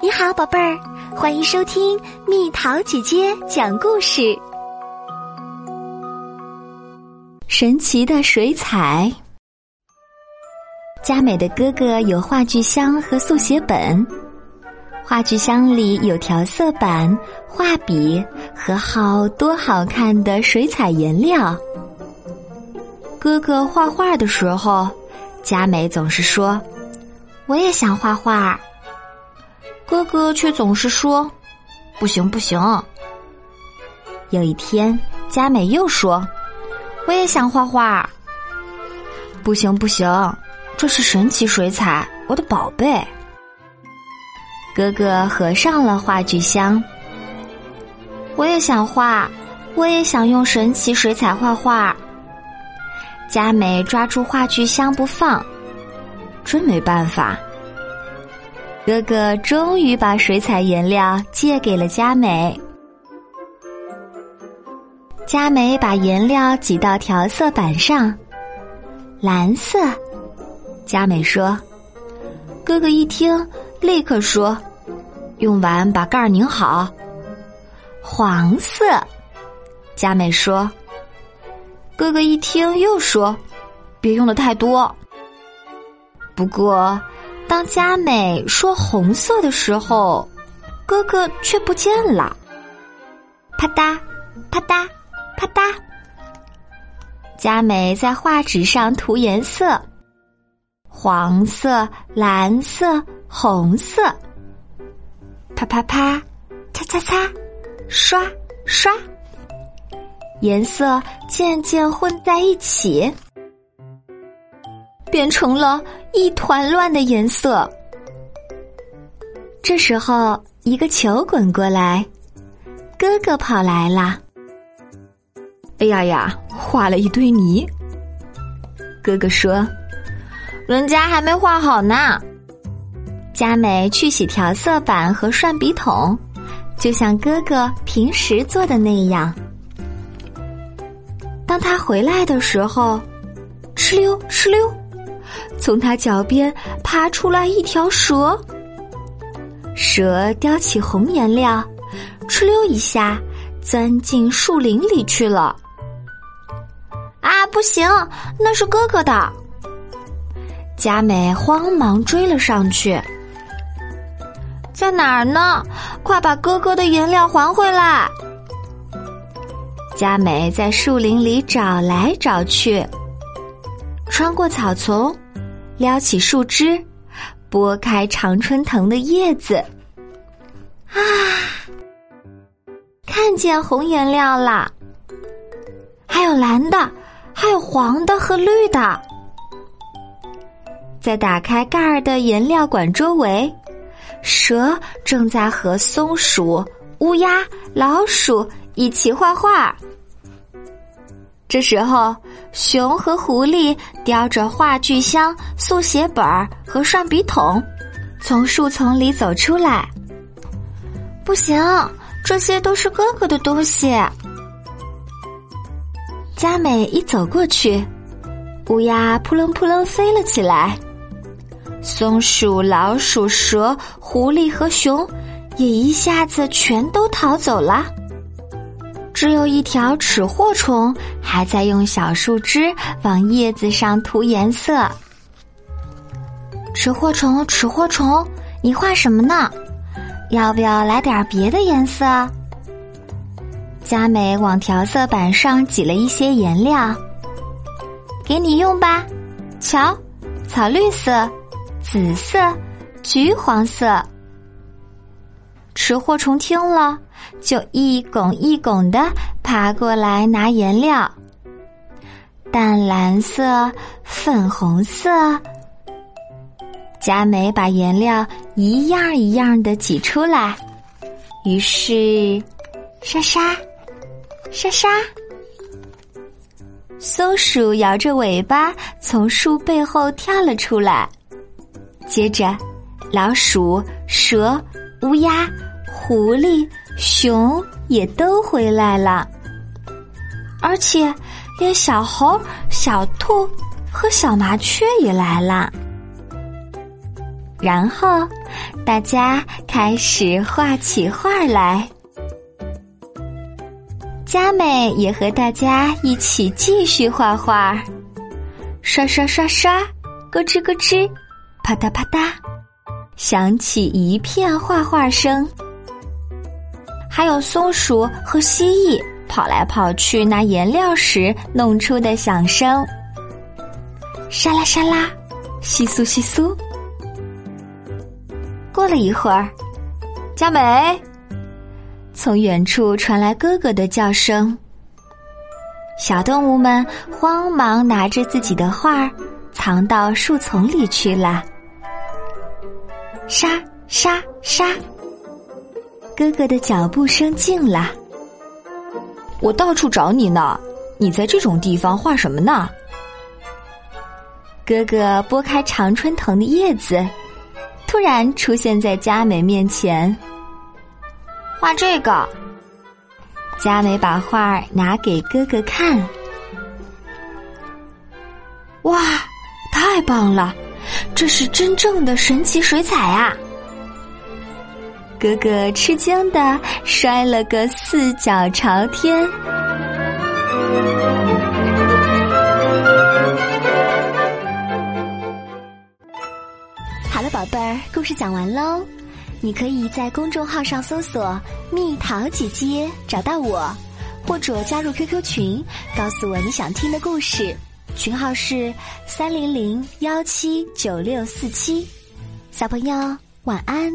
你好，宝贝儿，欢迎收听蜜桃姐姐讲故事。神奇的水彩。佳美的哥哥有话剧箱和速写本，话剧箱里有调色板、画笔和好多好看的水彩颜料。哥哥画画的时候，佳美总是说：“我也想画画。”哥哥却总是说：“不行，不行。”有一天，佳美又说：“我也想画画。”不行，不行，这是神奇水彩，我的宝贝。哥哥合上了话剧箱。我也想画，我也想用神奇水彩画画。佳美抓住画具箱不放，真没办法。哥哥终于把水彩颜料借给了佳美。佳美把颜料挤到调色板上，蓝色。佳美说：“哥哥一听，立刻说，用完把盖儿拧好。”黄色。佳美说：“哥哥一听又说，别用的太多。”不过。当佳美说红色的时候，哥哥却不见了。啪嗒，啪嗒，啪嗒。佳美在画纸上涂颜色，黄色、蓝色、红色。啪啪啪，擦擦擦，刷刷，颜色渐渐混在一起。变成了一团乱的颜色。这时候，一个球滚过来，哥哥跑来了。哎呀呀，画了一堆泥。哥哥说：“人家还没画好呢。”佳美去洗调色板和涮笔筒，就像哥哥平时做的那样。当他回来的时候，哧溜哧溜。从他脚边爬出来一条蛇，蛇叼起红颜料，哧溜一下钻进树林里去了。啊，不行，那是哥哥的！佳美慌忙追了上去，在哪儿呢？快把哥哥的颜料还回来！佳美在树林里找来找去，穿过草丛。撩起树枝，拨开常春藤的叶子，啊，看见红颜料了，还有蓝的，还有黄的和绿的。在打开盖儿的颜料管周围，蛇正在和松鼠、乌鸦、老鼠一起画画。这时候，熊和狐狸叼着话剧箱、速写本儿和涮笔筒，从树丛里走出来。不行，这些都是哥哥的东西。佳美一走过去，乌鸦扑棱扑棱飞了起来，松鼠、老鼠、蛇、狐狸和熊也一下子全都逃走了。只有一条齿货虫还在用小树枝往叶子上涂颜色。齿货虫，齿货虫，你画什么呢？要不要来点别的颜色？佳美往调色板上挤了一些颜料，给你用吧。瞧，草绿色、紫色、橘黄色。吃货虫听了。就一拱一拱的爬过来拿颜料，淡蓝色、粉红色。佳美把颜料一样一样的挤出来，于是，沙沙，沙沙。松鼠摇着尾巴从树背后跳了出来，接着，老鼠、蛇、乌鸦、狐狸。熊也都回来了，而且连小猴、小兔和小麻雀也来了。然后大家开始画起画来。佳美也和大家一起继续画画，刷刷刷刷，咯吱咯吱，啪嗒啪嗒，响起一片画画声。还有松鼠和蜥蜴跑来跑去拿颜料时弄出的响声，沙拉沙拉，窸窣窸窣。过了一会儿，佳美。从远处传来哥哥的叫声，小动物们慌忙拿着自己的画藏到树丛里去了。沙沙沙，哥哥的脚步声近了。我到处找你呢，你在这种地方画什么呢？哥哥拨开常春藤的叶子，突然出现在佳美面前。画这个，佳美把画拿给哥哥看。哇，太棒了！这是真正的神奇水彩啊！哥哥吃惊的摔了个四脚朝天。好了，宝贝儿，故事讲完喽。你可以在公众号上搜索“蜜桃姐姐”找到我，或者加入 QQ 群，告诉我你想听的故事。群号是三零零幺七九六四七。小朋友，晚安。